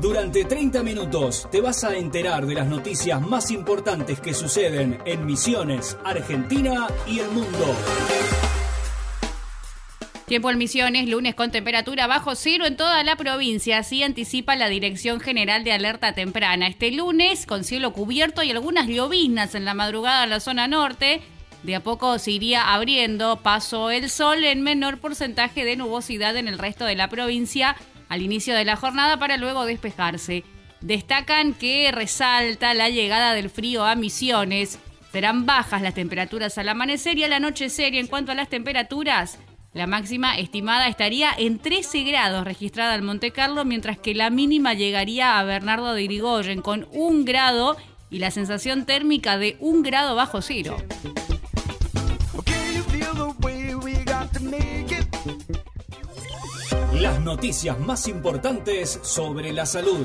Durante 30 minutos te vas a enterar de las noticias más importantes que suceden en Misiones, Argentina y el mundo. Tiempo en Misiones, lunes con temperatura bajo cero en toda la provincia, así anticipa la Dirección General de Alerta Temprana. Este lunes, con cielo cubierto y algunas lloviznas en la madrugada en la zona norte, de a poco se iría abriendo paso el sol en menor porcentaje de nubosidad en el resto de la provincia al inicio de la jornada para luego despejarse. Destacan que resalta la llegada del frío a Misiones. Serán bajas las temperaturas al amanecer y al anochecer. Y en cuanto a las temperaturas, la máxima estimada estaría en 13 grados registrada en Monte Carlo, mientras que la mínima llegaría a Bernardo de Irigoyen con un grado y la sensación térmica de un grado bajo cero. Las noticias más importantes sobre la salud.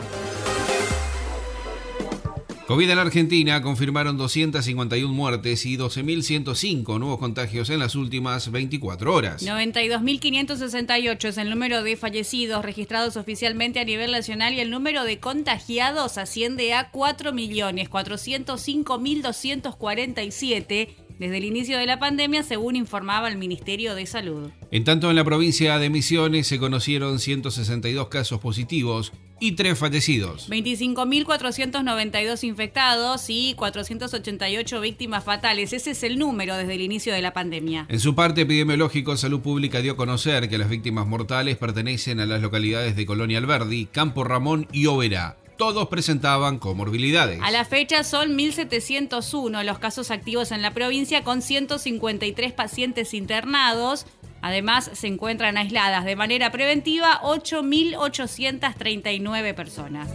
COVID en Argentina confirmaron 251 muertes y 12.105 nuevos contagios en las últimas 24 horas. 92.568 es el número de fallecidos registrados oficialmente a nivel nacional y el número de contagiados asciende a 4.405.247 desde el inicio de la pandemia, según informaba el Ministerio de Salud. En tanto, en la provincia de Misiones se conocieron 162 casos positivos y tres fallecidos. 25.492 infectados y 488 víctimas fatales. Ese es el número desde el inicio de la pandemia. En su parte epidemiológico, Salud Pública dio a conocer que las víctimas mortales pertenecen a las localidades de Colonia Alberdi, Campo Ramón y Oberá todos presentaban comorbilidades. A la fecha son 1.701 los casos activos en la provincia con 153 pacientes internados. Además, se encuentran aisladas de manera preventiva 8.839 personas.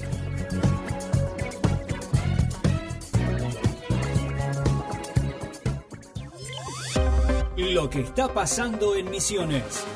Lo que está pasando en Misiones.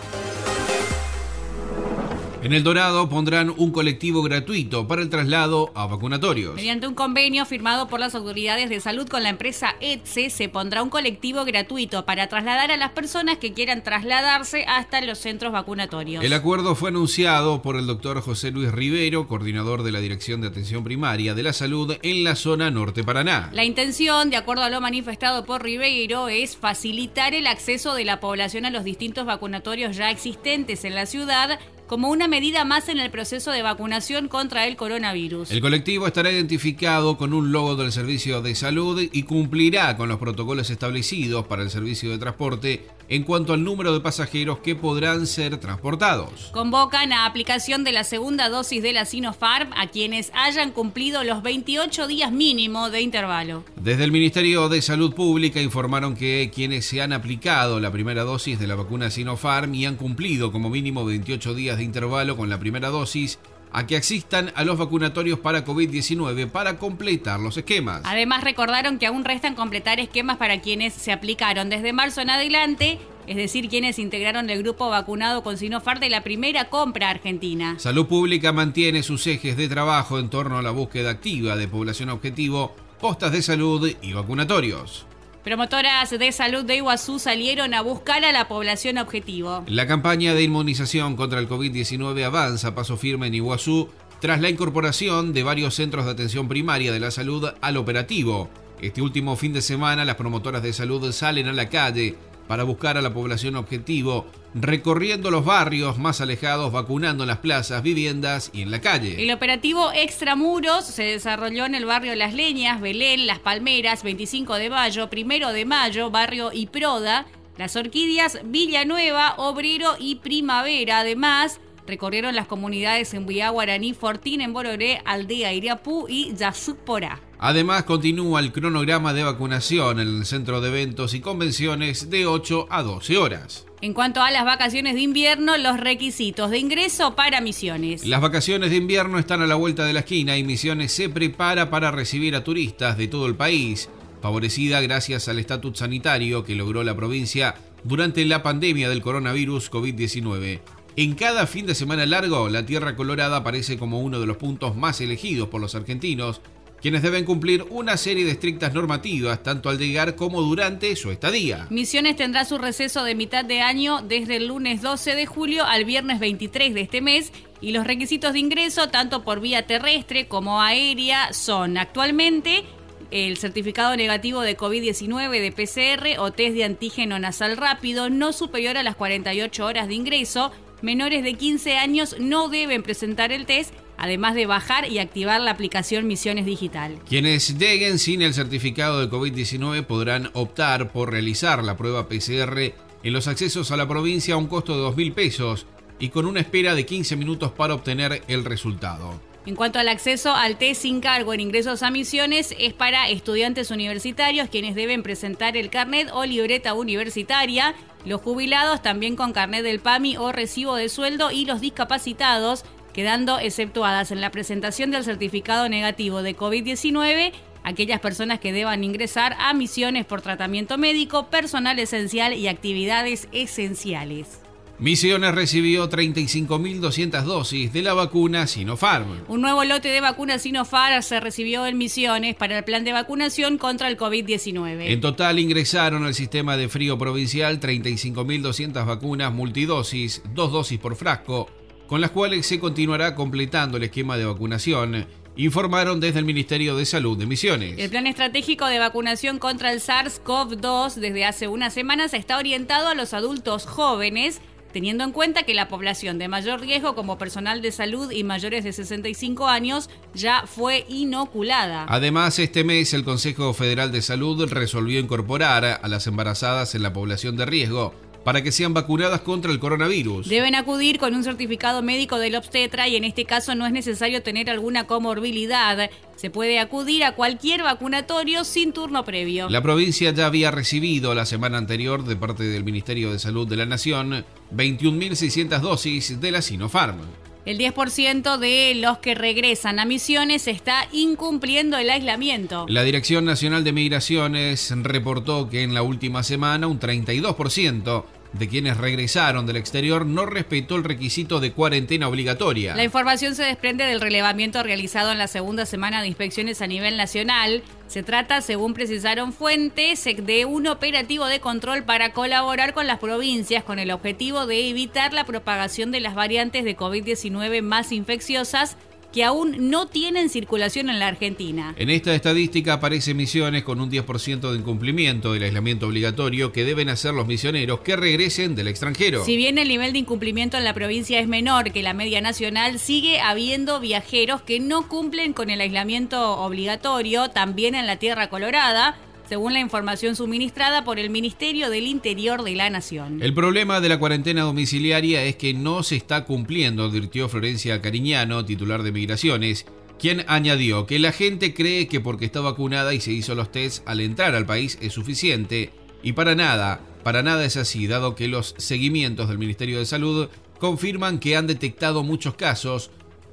En El Dorado pondrán un colectivo gratuito para el traslado a vacunatorios. Mediante un convenio firmado por las autoridades de salud con la empresa ETSE, se pondrá un colectivo gratuito para trasladar a las personas que quieran trasladarse hasta los centros vacunatorios. El acuerdo fue anunciado por el doctor José Luis Rivero, coordinador de la Dirección de Atención Primaria de la Salud en la zona norte Paraná. La intención, de acuerdo a lo manifestado por Rivero, es facilitar el acceso de la población a los distintos vacunatorios ya existentes en la ciudad como una medida más en el proceso de vacunación contra el coronavirus. El colectivo estará identificado con un logo del Servicio de Salud y cumplirá con los protocolos establecidos para el servicio de transporte en cuanto al número de pasajeros que podrán ser transportados. Convocan a aplicación de la segunda dosis de la Sinopharm a quienes hayan cumplido los 28 días mínimo de intervalo. Desde el Ministerio de Salud Pública informaron que quienes se han aplicado la primera dosis de la vacuna Sinopharm y han cumplido como mínimo 28 días de intervalo con la primera dosis a que asistan a los vacunatorios para COVID-19 para completar los esquemas. Además, recordaron que aún restan completar esquemas para quienes se aplicaron desde marzo en adelante, es decir, quienes integraron el grupo vacunado con Sinopharm de la primera compra argentina. Salud Pública mantiene sus ejes de trabajo en torno a la búsqueda activa de población objetivo, postas de salud y vacunatorios. Promotoras de salud de Iguazú salieron a buscar a la población objetivo. La campaña de inmunización contra el COVID-19 avanza a paso firme en Iguazú tras la incorporación de varios centros de atención primaria de la salud al operativo. Este último fin de semana las promotoras de salud salen a la calle para buscar a la población objetivo, recorriendo los barrios más alejados, vacunando en las plazas, viviendas y en la calle. El operativo Extramuros se desarrolló en el barrio Las Leñas, Belén, Las Palmeras, 25 de mayo, Primero de mayo, barrio Iproda, Las Orquídeas, Villanueva, Obrero y Primavera. Además, recorrieron las comunidades en Villa Guaraní, Fortín, en Bororé, Aldea Iriapú y Yasuporá. Además, continúa el cronograma de vacunación en el centro de eventos y convenciones de 8 a 12 horas. En cuanto a las vacaciones de invierno, los requisitos de ingreso para Misiones. Las vacaciones de invierno están a la vuelta de la esquina y Misiones se prepara para recibir a turistas de todo el país, favorecida gracias al estatus sanitario que logró la provincia durante la pandemia del coronavirus COVID-19. En cada fin de semana largo, la Tierra Colorada aparece como uno de los puntos más elegidos por los argentinos quienes deben cumplir una serie de estrictas normativas tanto al llegar como durante su estadía. Misiones tendrá su receso de mitad de año desde el lunes 12 de julio al viernes 23 de este mes Y los requisitos de ingreso, tanto por vía terrestre como aérea, son actualmente el certificado negativo de COVID-19 de PCR o test de antígeno nasal rápido no superior a las 48 horas de ingreso. Menores de 15 años no deben presentar el test además de bajar y activar la aplicación Misiones Digital. Quienes lleguen sin el certificado de COVID-19 podrán optar por realizar la prueba PCR en los accesos a la provincia a un costo de 2 mil pesos y con una espera de 15 minutos para obtener el resultado. En cuanto al acceso al test sin cargo en ingresos a misiones, es para estudiantes universitarios quienes deben presentar el carnet o libreta universitaria, los jubilados también con carnet del PAMI o recibo de sueldo y los discapacitados quedando exceptuadas en la presentación del certificado negativo de COVID-19 aquellas personas que deban ingresar a misiones por tratamiento médico, personal esencial y actividades esenciales. Misiones recibió 35.200 dosis de la vacuna Sinopharm. Un nuevo lote de vacunas Sinopharm se recibió en Misiones para el plan de vacunación contra el COVID-19. En total ingresaron al sistema de frío provincial 35.200 vacunas multidosis, dos dosis por frasco, con las cuales se continuará completando el esquema de vacunación, informaron desde el Ministerio de Salud de Misiones. El plan estratégico de vacunación contra el SARS-CoV-2 desde hace unas semanas está orientado a los adultos jóvenes, teniendo en cuenta que la población de mayor riesgo como personal de salud y mayores de 65 años ya fue inoculada. Además, este mes el Consejo Federal de Salud resolvió incorporar a las embarazadas en la población de riesgo para que sean vacunadas contra el coronavirus. Deben acudir con un certificado médico del obstetra y en este caso no es necesario tener alguna comorbilidad. Se puede acudir a cualquier vacunatorio sin turno previo. La provincia ya había recibido la semana anterior de parte del Ministerio de Salud de la Nación 21.600 dosis de la Sinopharm. El 10% de los que regresan a misiones está incumpliendo el aislamiento. La Dirección Nacional de Migraciones reportó que en la última semana un 32% de quienes regresaron del exterior no respetó el requisito de cuarentena obligatoria. La información se desprende del relevamiento realizado en la segunda semana de inspecciones a nivel nacional. Se trata, según precisaron fuentes, de un operativo de control para colaborar con las provincias con el objetivo de evitar la propagación de las variantes de COVID-19 más infecciosas que aún no tienen circulación en la Argentina. En esta estadística aparece Misiones con un 10% de incumplimiento del aislamiento obligatorio que deben hacer los misioneros que regresen del extranjero. Si bien el nivel de incumplimiento en la provincia es menor que la media nacional, sigue habiendo viajeros que no cumplen con el aislamiento obligatorio, también en la Tierra Colorada según la información suministrada por el Ministerio del Interior de la Nación. El problema de la cuarentena domiciliaria es que no se está cumpliendo, advirtió Florencia Cariñano, titular de Migraciones, quien añadió que la gente cree que porque está vacunada y se hizo los tests al entrar al país es suficiente, y para nada, para nada es así, dado que los seguimientos del Ministerio de Salud confirman que han detectado muchos casos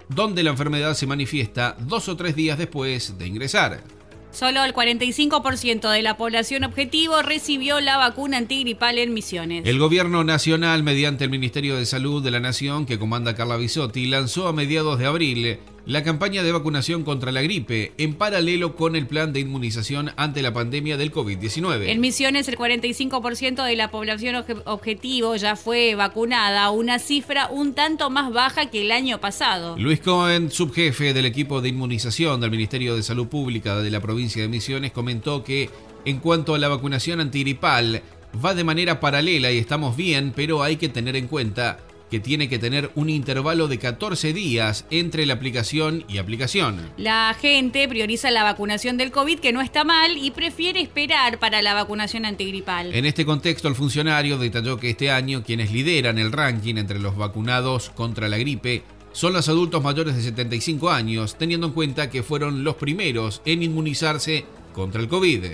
donde la enfermedad se manifiesta dos o tres días después de ingresar. Solo el 45% de la población objetivo recibió la vacuna antigripal en Misiones. El gobierno nacional, mediante el Ministerio de Salud de la Nación, que comanda Carla Bisotti, lanzó a mediados de abril la campaña de vacunación contra la gripe, en paralelo con el plan de inmunización ante la pandemia del COVID-19. En Misiones, el 45% de la población objetivo ya fue vacunada, una cifra un tanto más baja que el año pasado. Luis Cohen, subjefe del equipo de inmunización del Ministerio de Salud Pública de la provincia de Misiones, comentó que en cuanto a la vacunación antigripal, va de manera paralela y estamos bien, pero hay que tener en cuenta que tiene que tener un intervalo de 14 días entre la aplicación y aplicación. La gente prioriza la vacunación del COVID, que no está mal, y prefiere esperar para la vacunación antigripal. En este contexto, el funcionario detalló que este año quienes lideran el ranking entre los vacunados contra la gripe son los adultos mayores de 75 años, teniendo en cuenta que fueron los primeros en inmunizarse contra el COVID.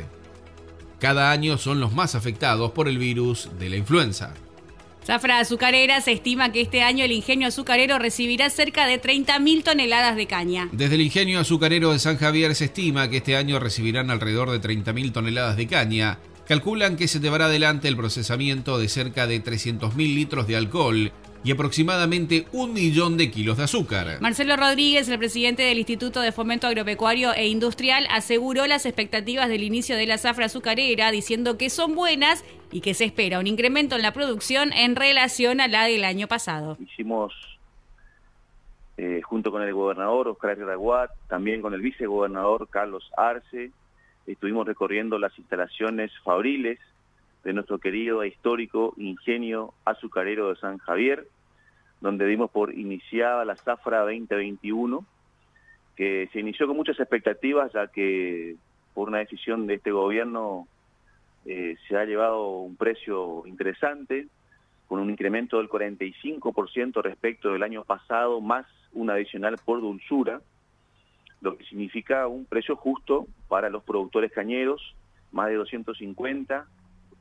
Cada año son los más afectados por el virus de la influenza. Zafra Azucarera se estima que este año el ingenio azucarero recibirá cerca de 30.000 toneladas de caña. Desde el ingenio azucarero de San Javier se estima que este año recibirán alrededor de 30.000 toneladas de caña. Calculan que se llevará adelante el procesamiento de cerca de 300.000 litros de alcohol y aproximadamente un millón de kilos de azúcar. Marcelo Rodríguez, el presidente del Instituto de Fomento Agropecuario e Industrial, aseguró las expectativas del inicio de la zafra azucarera, diciendo que son buenas y que se espera un incremento en la producción en relación a la del año pasado. Hicimos eh, junto con el gobernador Oscar Graguat, también con el vicegobernador Carlos Arce, estuvimos recorriendo las instalaciones fabriles de nuestro querido e histórico ingenio azucarero de San Javier, donde dimos por iniciada la Zafra 2021, que se inició con muchas expectativas, ya que por una decisión de este gobierno eh, se ha llevado un precio interesante, con un incremento del 45% respecto del año pasado, más un adicional por dulzura, lo que significa un precio justo para los productores cañeros, más de 250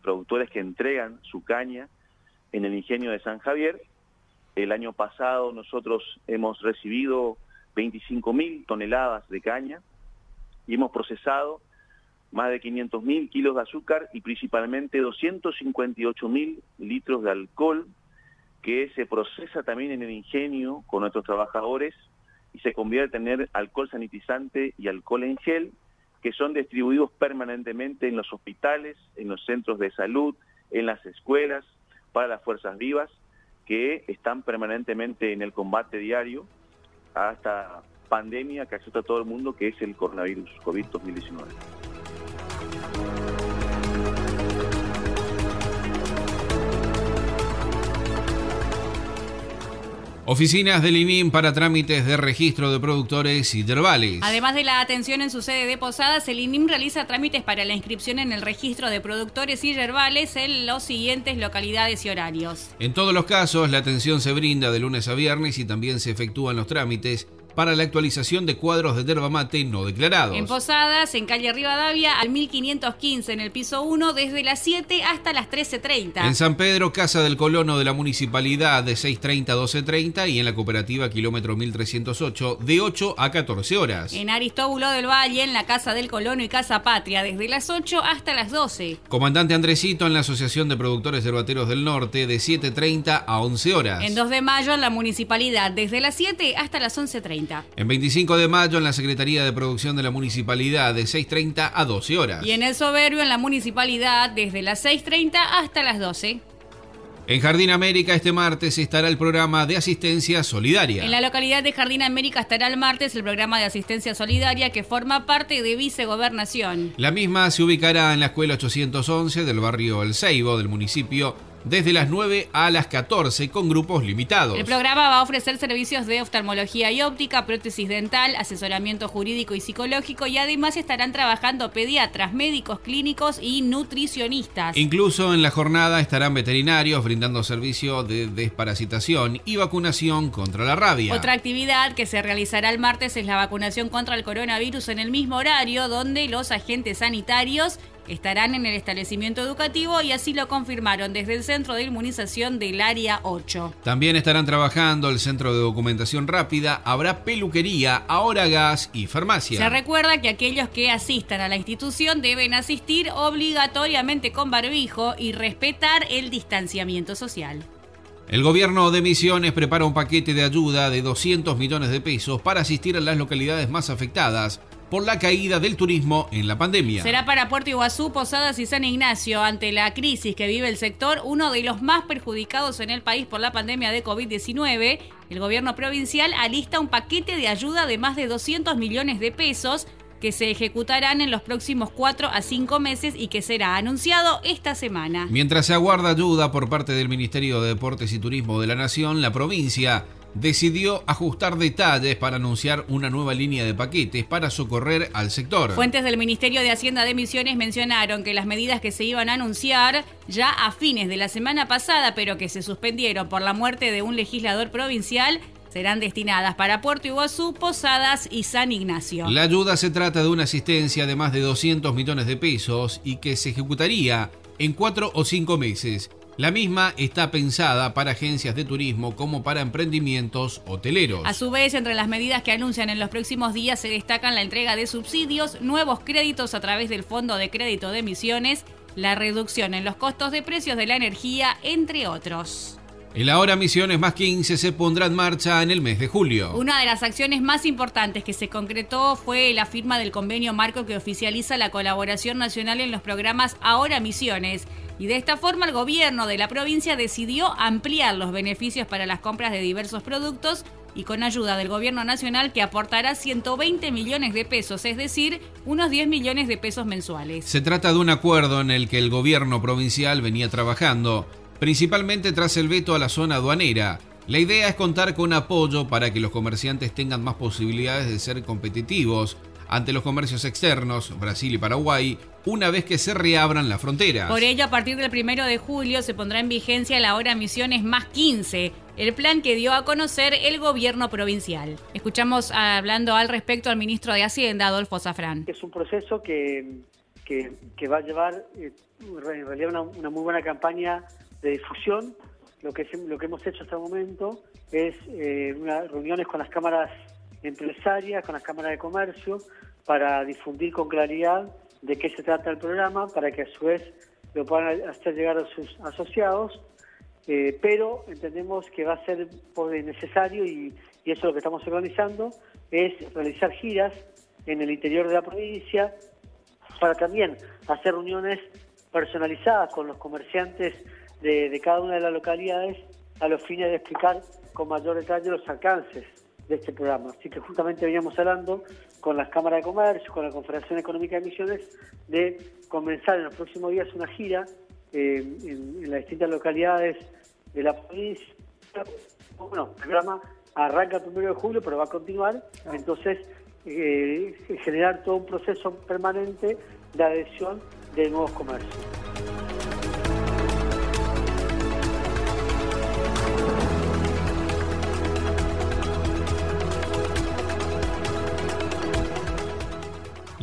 productores que entregan su caña en el ingenio de San Javier. El año pasado nosotros hemos recibido 25 mil toneladas de caña y hemos procesado más de 500 mil kilos de azúcar y principalmente 258 mil litros de alcohol que se procesa también en el ingenio con nuestros trabajadores y se convierte en alcohol sanitizante y alcohol en gel que son distribuidos permanentemente en los hospitales, en los centros de salud, en las escuelas, para las fuerzas vivas, que están permanentemente en el combate diario a esta pandemia que asusta a todo el mundo, que es el coronavirus COVID-2019. Oficinas del INIM para trámites de registro de productores y yerbales. Además de la atención en su sede de Posadas, el INIM realiza trámites para la inscripción en el registro de productores y yerbales en los siguientes localidades y horarios. En todos los casos, la atención se brinda de lunes a viernes y también se efectúan los trámites para la actualización de cuadros de yerba mate no declarados. En Posadas, en calle Rivadavia, al 1515 en el piso 1, desde las 7 hasta las 13.30. En San Pedro, Casa del Colono de la Municipalidad de 6.30 a 12.30 y en la cooperativa kilómetro 1308 de 8 a 14 horas. En Aristóbulo del Valle, en la Casa del Colono y Casa Patria, desde las 8 hasta las 12. Comandante Andresito en la Asociación de Productores Yerbateros del Norte de 7.30 a 11 horas. En 2 de mayo, en la Municipalidad, desde las 7 hasta las 11.30. En 25 de mayo en la Secretaría de Producción de la Municipalidad de 6.30 a 12 horas. Y en el Soberbio en la Municipalidad desde las 6.30 hasta las 12. En Jardín América este martes estará el programa de asistencia solidaria. En la localidad de Jardín América estará el martes el programa de asistencia solidaria que forma parte de Vicegobernación. La misma se ubicará en la escuela 811 del barrio El Ceibo del municipio desde las 9 a las 14 con grupos limitados. El programa va a ofrecer servicios de oftalmología y óptica, prótesis dental, asesoramiento jurídico y psicológico y además estarán trabajando pediatras, médicos clínicos y nutricionistas. Incluso en la jornada estarán veterinarios brindando servicio de desparasitación y vacunación contra la rabia. Otra actividad que se realizará el martes es la vacunación contra el coronavirus en el mismo horario donde los agentes sanitarios estarán en el establecimiento educativo y así lo confirmaron desde el Centro de Inmunización del Área 8. También estarán trabajando el Centro de Documentación Rápida, habrá peluquería, ahora gas y farmacia. Se recuerda que aquellos que asistan a la institución deben asistir obligatoriamente con barbijo y respetar el distanciamiento social. El gobierno de Misiones prepara un paquete de ayuda de 200 millones de pesos para asistir a las localidades más afectadas por la caída del turismo en la pandemia. Será para Puerto Iguazú, Posadas y San Ignacio, ante la crisis que vive el sector, uno de los más perjudicados en el país por la pandemia de COVID-19. El gobierno provincial alista un paquete de ayuda de más de 200 millones de pesos que se ejecutarán en los próximos 4 a 5 meses y que será anunciado esta semana. Mientras se aguarda ayuda por parte del Ministerio de Deportes y Turismo de la Nación, la provincia decidió ajustar detalles para anunciar una nueva línea de paquetes para socorrer al sector. Fuentes del Ministerio de Hacienda de Misiones mencionaron que las medidas que se iban a anunciar ya a fines de la semana pasada, pero que se suspendieron por la muerte de un legislador provincial, serán destinadas para Puerto Iguazú, Posadas y San Ignacio. La ayuda se trata de una asistencia de más de 200 millones de pesos y que se ejecutaría en cuatro o cinco meses. La misma está pensada para agencias de turismo como para emprendimientos hoteleros. A su vez, entre las medidas que anuncian en los próximos días se destacan la entrega de subsidios, nuevos créditos a través del Fondo de Crédito de Emisiones, la reducción en los costos de precios de la energía, entre otros. El Ahora Misiones más 15 se pondrá en marcha en el mes de julio. Una de las acciones más importantes que se concretó fue la firma del convenio marco que oficializa la colaboración nacional en los programas Ahora Misiones. Y de esta forma el gobierno de la provincia decidió ampliar los beneficios para las compras de diversos productos y con ayuda del gobierno nacional que aportará 120 millones de pesos, es decir, unos 10 millones de pesos mensuales. Se trata de un acuerdo en el que el gobierno provincial venía trabajando, principalmente tras el veto a la zona aduanera. La idea es contar con apoyo para que los comerciantes tengan más posibilidades de ser competitivos ante los comercios externos, Brasil y Paraguay, una vez que se reabran las fronteras. Por ello, a partir del primero de julio se pondrá en vigencia la hora Misiones más 15, el plan que dio a conocer el gobierno provincial. Escuchamos hablando al respecto al ministro de Hacienda, Adolfo Zafrán. Es un proceso que, que, va a llevar eh, en realidad una, una, muy buena campaña de difusión. Lo que, lo que hemos hecho hasta el momento es eh, unas reuniones con las cámaras empresarias, con las cámaras de comercio, para difundir con claridad de qué se trata el programa, para que a su vez lo puedan hacer llegar a sus asociados, eh, pero entendemos que va a ser necesario, y, eso es lo que estamos organizando, es realizar giras en el interior de la provincia para también hacer reuniones personalizadas con los comerciantes de cada una de las localidades a los fines de explicar con mayor detalle los alcances de este programa. Así que justamente veníamos hablando con las cámaras de comercio, con la Confederación Económica de Misiones, de comenzar en los próximos días una gira eh, en, las distintas localidades de la provincia. Bueno, el programa arranca el primero de julio, pero va a continuar. Entonces, eh, generar todo un proceso permanente de adhesión de nuevos comercios.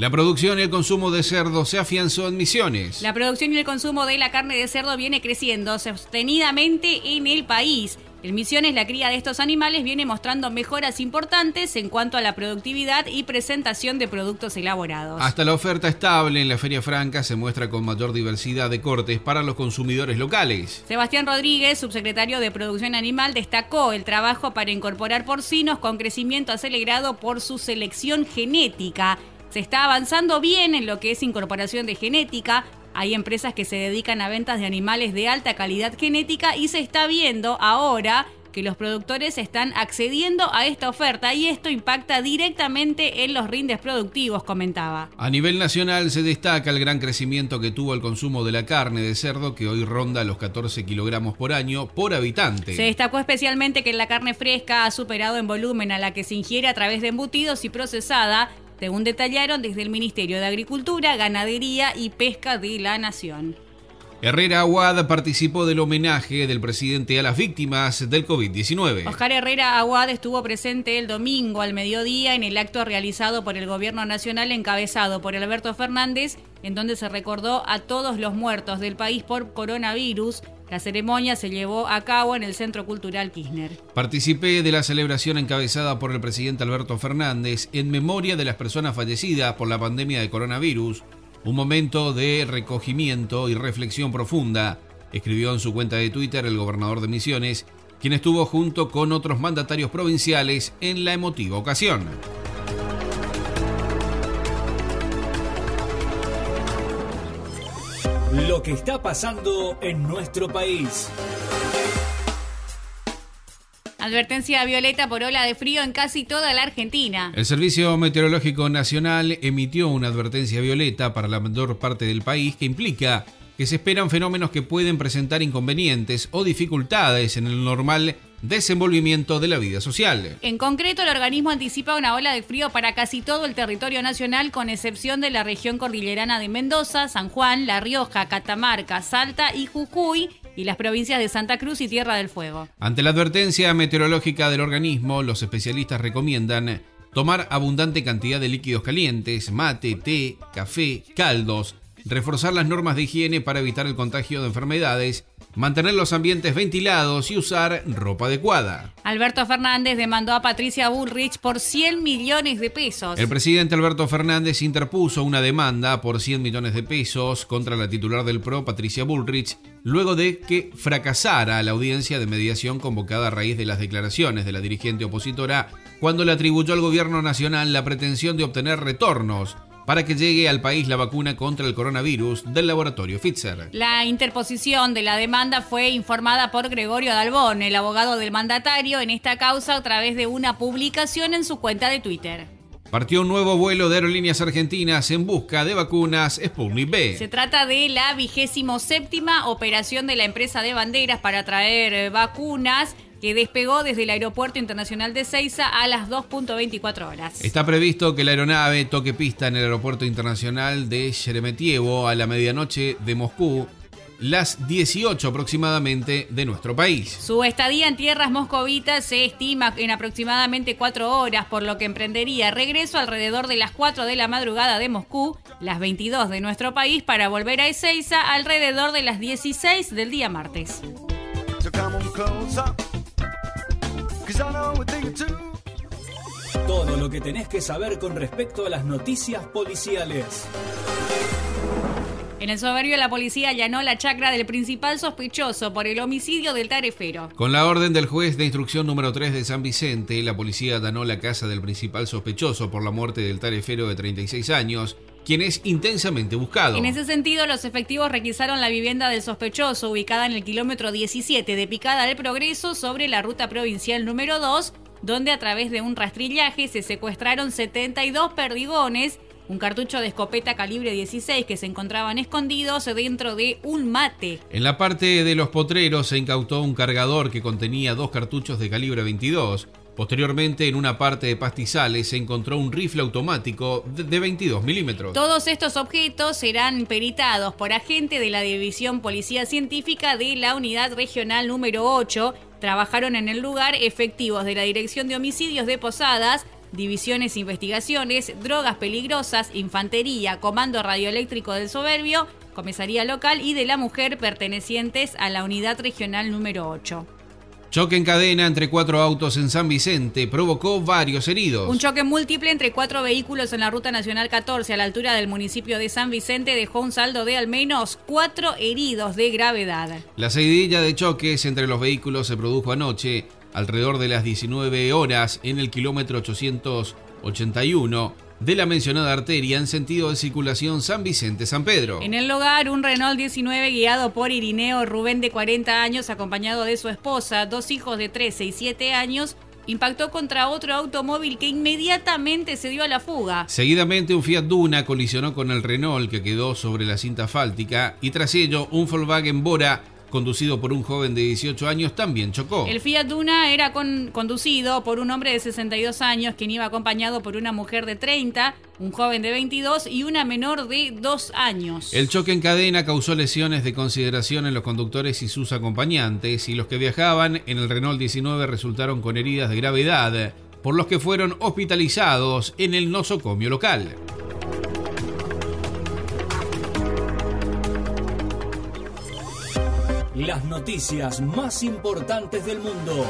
La producción y el consumo de cerdo se afianzó en Misiones. La producción y el consumo de la carne de cerdo viene creciendo sostenidamente en el país. En Misiones, la cría de estos animales viene mostrando mejoras importantes en cuanto a la productividad y presentación de productos elaborados. Hasta la oferta estable en la Feria Franca se muestra con mayor diversidad de cortes para los consumidores locales. Sebastián Rodríguez, subsecretario de Producción Animal, destacó el trabajo para incorporar porcinos con crecimiento acelerado por su selección genética se está avanzando bien en lo que es incorporación de genética. Hay empresas que se dedican a ventas de animales de alta calidad genética y se está viendo ahora que los productores están accediendo a esta oferta y esto impacta directamente en los rindes productivos, comentaba. A nivel nacional se destaca el gran crecimiento que tuvo el consumo de la carne de cerdo, que hoy ronda los 14 kilogramos por año por habitante. Se destacó especialmente que la carne fresca ha superado en volumen a la que se ingiere a través de embutidos y procesada según detallaron desde el Ministerio de Agricultura, Ganadería y Pesca de la Nación. Herrera Aguad participó del homenaje del presidente a las víctimas del COVID-19. Oscar Herrera Aguad estuvo presente el domingo al mediodía en el acto realizado por el Gobierno Nacional encabezado por Alberto Fernández, en donde se recordó a todos los muertos del país por coronavirus, la ceremonia se llevó a cabo en el Centro Cultural Kirchner. Participé de la celebración encabezada por el presidente Alberto Fernández en memoria de las personas fallecidas por la pandemia de coronavirus. Un momento de recogimiento y reflexión profunda, escribió en su cuenta de Twitter el gobernador de Misiones, quien estuvo junto con otros mandatarios provinciales en la emotiva ocasión. Lo que está pasando en nuestro país. Advertencia violeta por ola de frío en casi toda la Argentina. El Servicio Meteorológico Nacional emitió una advertencia violeta para la mayor parte del país que implica que se esperan fenómenos que pueden presentar inconvenientes o dificultades en el normal desenvolvimiento de la vida social. En concreto, el organismo anticipa una ola de frío para casi todo el territorio nacional, con excepción de la región cordillerana de Mendoza, San Juan, La Rioja, Catamarca, Salta y Jujuy, y las provincias de Santa Cruz y Tierra del Fuego. Ante la advertencia meteorológica del organismo, los especialistas recomiendan tomar abundante cantidad de líquidos calientes, mate, té, café, caldos, reforzar las normas de higiene para evitar el contagio de enfermedades, mantener los ambientes ventilados y usar ropa adecuada. Alberto Fernández demandó a Patricia Bullrich por 100 millones de pesos. El presidente Alberto Fernández interpuso una demanda por 100 millones de pesos contra la titular del PRO, Patricia Bullrich, luego de que fracasara la audiencia de mediación convocada a raíz de las declaraciones de la dirigente opositora cuando le atribuyó al gobierno nacional la pretensión de obtener retornos para que llegue al país la vacuna contra el coronavirus del laboratorio Pfizer. La interposición de la demanda fue informada por Gregorio Dalbón, el abogado del mandatario, en esta causa a través de una publicación en su cuenta de Twitter. Partió un nuevo vuelo de aerolíneas argentinas en busca de vacunas Sputnik B. Se trata de la vigésimo séptima operación de la empresa de banderas para traer eh, vacunas que despegó desde el Aeropuerto Internacional de Ceiza a las 2.24 horas. Está previsto que la aeronave toque pista en el Aeropuerto Internacional de Sheremetyevo a la medianoche de Moscú las 18 aproximadamente de nuestro país. Su estadía en tierras moscovitas se estima en aproximadamente 4 horas, por lo que emprendería regreso alrededor de las 4 de la madrugada de Moscú, las 22 de nuestro país, para volver a Ezeiza alrededor de las 16 del día martes. Todo lo que tenés que saber con respecto a las noticias policiales. En el soberbio, la policía allanó la chacra del principal sospechoso por el homicidio del tarefero. Con la orden del juez de instrucción número 3 de San Vicente, la policía allanó la casa del principal sospechoso por la muerte del tarefero de 36 años, quien es intensamente buscado. En ese sentido, los efectivos requisaron la vivienda del sospechoso, ubicada en el kilómetro 17 de Picada del Progreso, sobre la ruta provincial número 2, donde a través de un rastrillaje se secuestraron 72 perdigones un cartucho de escopeta calibre 16 que se encontraban escondidos dentro de un mate. En la parte de los potreros se incautó un cargador que contenía dos cartuchos de calibre 22. Posteriormente, en una parte de pastizales se encontró un rifle automático de 22 milímetros. Todos estos objetos serán peritados por agentes de la División Policía Científica de la Unidad Regional número 8. Trabajaron en el lugar efectivos de la Dirección de Homicidios de Posadas, Divisiones Investigaciones, Drogas Peligrosas, Infantería, Comando Radioeléctrico del Soberbio, Comisaría Local y de la Mujer pertenecientes a la Unidad Regional número 8. Choque en cadena entre cuatro autos en San Vicente provocó varios heridos. Un choque múltiple entre cuatro vehículos en la Ruta Nacional 14 a la altura del municipio de San Vicente dejó un saldo de al menos cuatro heridos de gravedad. La seguidilla de choques entre los vehículos se produjo anoche alrededor de las 19 horas en el kilómetro 881 de la mencionada arteria en sentido de circulación San Vicente-San Pedro. En el lugar, un Renault 19 guiado por Irineo Rubén de 40 años, acompañado de su esposa, dos hijos de 13 y 7 años, impactó contra otro automóvil que inmediatamente se dio a la fuga. Seguidamente un Fiat Duna colisionó con el Renault que quedó sobre la cinta asfáltica y tras ello un Volkswagen Bora conducido por un joven de 18 años, también chocó. El Fiat Duna era conducido por un hombre de 62 años, quien iba acompañado por una mujer de 30, un joven de 22 y una menor de 2 años. El choque en cadena causó lesiones de consideración en los conductores y sus acompañantes, y los que viajaban en el Renault 19 resultaron con heridas de gravedad, por los que fueron hospitalizados en el nosocomio local. Las noticias más importantes del mundo.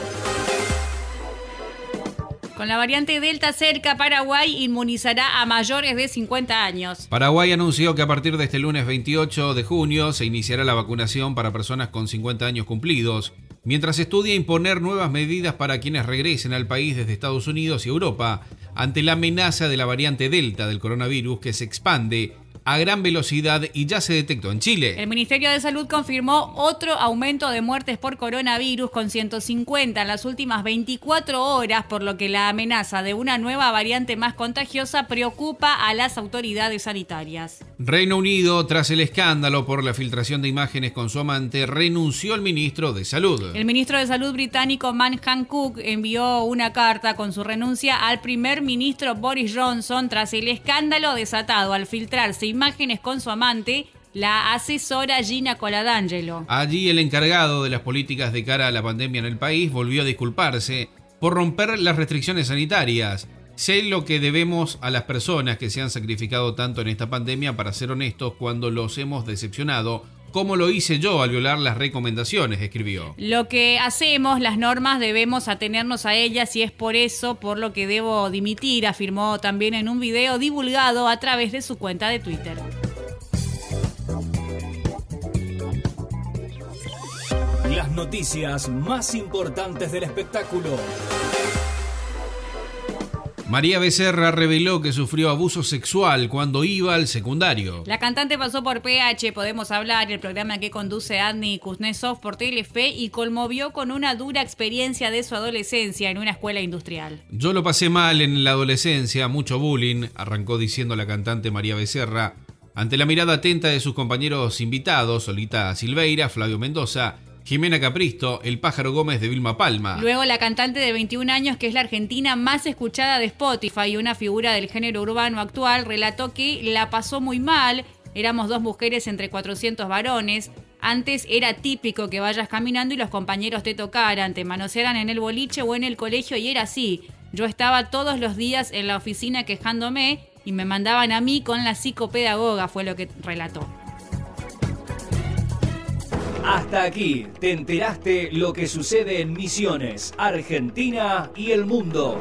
Con la variante Delta cerca, Paraguay inmunizará a mayores de 50 años. Paraguay anunció que a partir de este lunes 28 de junio se iniciará la vacunación para personas con 50 años cumplidos, mientras estudia imponer nuevas medidas para quienes regresen al país desde Estados Unidos y Europa, ante la amenaza de la variante Delta del coronavirus que se expande a gran velocidad y ya se detectó en Chile. El Ministerio de Salud confirmó otro aumento de muertes por coronavirus con 150 en las últimas 24 horas, por lo que la amenaza de una nueva variante más contagiosa preocupa a las autoridades sanitarias. Reino Unido, tras el escándalo por la filtración de imágenes con su amante, renunció al ministro de Salud. El ministro de Salud británico Manhan Cook envió una carta con su renuncia al primer ministro Boris Johnson tras el escándalo desatado al filtrarse imágenes con su amante, la asesora Gina Coladangelo. Allí el encargado de las políticas de cara a la pandemia en el país volvió a disculparse por romper las restricciones sanitarias. Sé lo que debemos a las personas que se han sacrificado tanto en esta pandemia para ser honestos cuando los hemos decepcionado como lo hice yo al violar las recomendaciones, escribió. Lo que hacemos, las normas, debemos atenernos a ellas y es por eso por lo que debo dimitir, afirmó también en un video divulgado a través de su cuenta de Twitter. Las noticias más importantes del espectáculo. María Becerra reveló que sufrió abuso sexual cuando iba al secundario. La cantante pasó por PH, Podemos Hablar, el programa que conduce Adni Kuznetsov por Telefe y conmovió con una dura experiencia de su adolescencia en una escuela industrial. Yo lo pasé mal en la adolescencia, mucho bullying, arrancó diciendo la cantante María Becerra, ante la mirada atenta de sus compañeros invitados, Solita Silveira, Flavio Mendoza Jimena Capristo, el pájaro Gómez de Vilma Palma. Luego la cantante de 21 años, que es la argentina más escuchada de Spotify una figura del género urbano actual, relató que la pasó muy mal. Éramos dos mujeres entre 400 varones. Antes era típico que vayas caminando y los compañeros te tocaran, te manosearan en el boliche o en el colegio y era así. Yo estaba todos los días en la oficina quejándome y me mandaban a mí con la psicopedagoga, fue lo que relató. Hasta aquí te enteraste lo que sucede en Misiones, Argentina y el mundo.